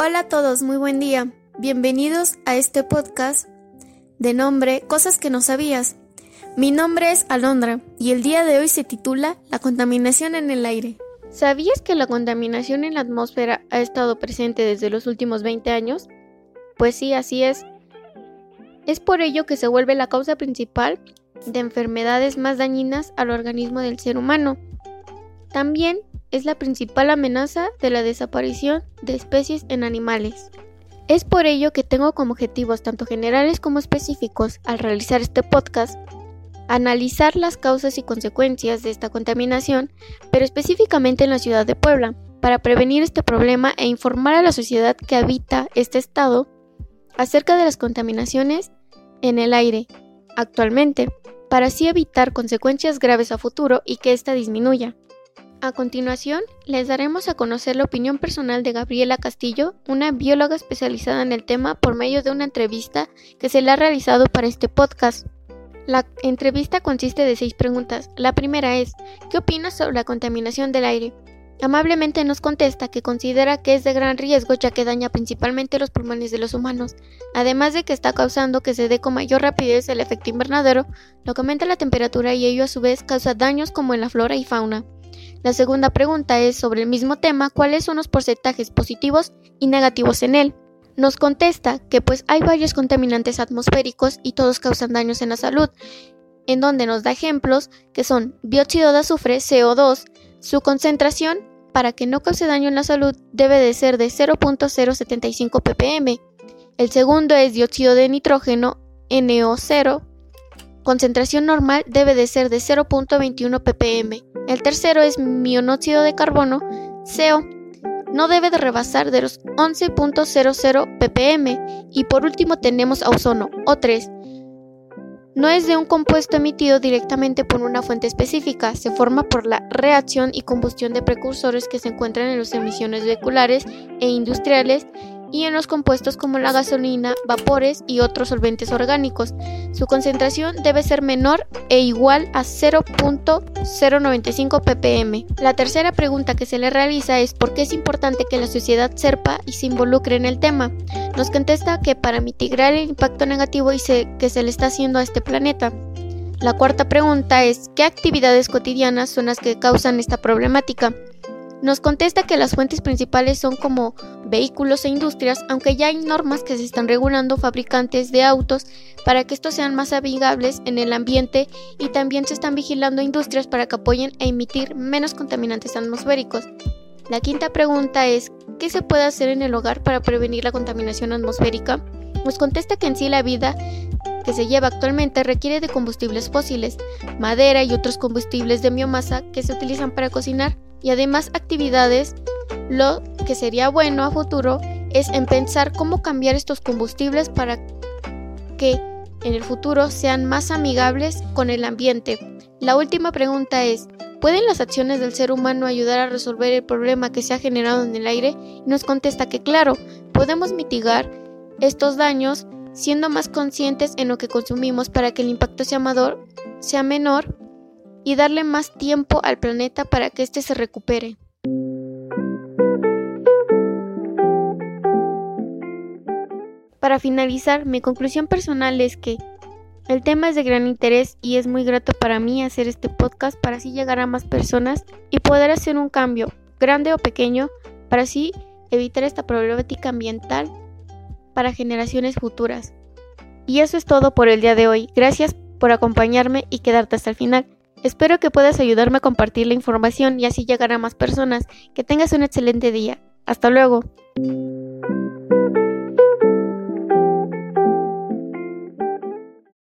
Hola a todos, muy buen día. Bienvenidos a este podcast de nombre Cosas que no sabías. Mi nombre es Alondra y el día de hoy se titula La contaminación en el aire. ¿Sabías que la contaminación en la atmósfera ha estado presente desde los últimos 20 años? Pues sí, así es. Es por ello que se vuelve la causa principal de enfermedades más dañinas al organismo del ser humano. También es la principal amenaza de la desaparición de especies en animales. Es por ello que tengo como objetivos tanto generales como específicos al realizar este podcast analizar las causas y consecuencias de esta contaminación, pero específicamente en la ciudad de Puebla, para prevenir este problema e informar a la sociedad que habita este estado acerca de las contaminaciones en el aire actualmente, para así evitar consecuencias graves a futuro y que ésta disminuya. A continuación, les daremos a conocer la opinión personal de Gabriela Castillo, una bióloga especializada en el tema, por medio de una entrevista que se le ha realizado para este podcast. La entrevista consiste de seis preguntas. La primera es, ¿qué opinas sobre la contaminación del aire? Amablemente nos contesta que considera que es de gran riesgo ya que daña principalmente los pulmones de los humanos, además de que está causando que se dé con mayor rapidez el efecto invernadero, lo que aumenta la temperatura y ello a su vez causa daños como en la flora y fauna. La segunda pregunta es sobre el mismo tema, ¿cuáles son los porcentajes positivos y negativos en él? Nos contesta que pues hay varios contaminantes atmosféricos y todos causan daños en la salud, en donde nos da ejemplos que son dióxido de azufre, CO2, su concentración para que no cause daño en la salud debe de ser de 0.075 ppm. El segundo es dióxido de nitrógeno, NO0, concentración normal debe de ser de 0.21 ppm. El tercero es monóxido de carbono, CO, no debe de rebasar de los 11.00 ppm. Y por último tenemos ozono, O3. No es de un compuesto emitido directamente por una fuente específica, se forma por la reacción y combustión de precursores que se encuentran en las emisiones vehiculares e industriales y en los compuestos como la gasolina, vapores y otros solventes orgánicos. Su concentración debe ser menor e igual a 0.095 ppm. La tercera pregunta que se le realiza es por qué es importante que la sociedad sepa y se involucre en el tema. Nos contesta que para mitigar el impacto negativo que se le está haciendo a este planeta. La cuarta pregunta es ¿qué actividades cotidianas son las que causan esta problemática? Nos contesta que las fuentes principales son como vehículos e industrias, aunque ya hay normas que se están regulando fabricantes de autos para que estos sean más amigables en el ambiente y también se están vigilando industrias para que apoyen a emitir menos contaminantes atmosféricos. La quinta pregunta es, ¿qué se puede hacer en el hogar para prevenir la contaminación atmosférica? Nos contesta que en sí la vida que se lleva actualmente requiere de combustibles fósiles, madera y otros combustibles de biomasa que se utilizan para cocinar y además actividades, lo que sería bueno a futuro es en pensar cómo cambiar estos combustibles para que en el futuro sean más amigables con el ambiente. La última pregunta es, ¿pueden las acciones del ser humano ayudar a resolver el problema que se ha generado en el aire? Y nos contesta que claro, podemos mitigar estos daños siendo más conscientes en lo que consumimos para que el impacto sea, sea menor y darle más tiempo al planeta para que éste se recupere. Para finalizar, mi conclusión personal es que el tema es de gran interés y es muy grato para mí hacer este podcast para así llegar a más personas y poder hacer un cambio, grande o pequeño, para así evitar esta problemática ambiental para generaciones futuras. Y eso es todo por el día de hoy. Gracias por acompañarme y quedarte hasta el final. Espero que puedas ayudarme a compartir la información y así llegar a más personas. Que tengas un excelente día. Hasta luego.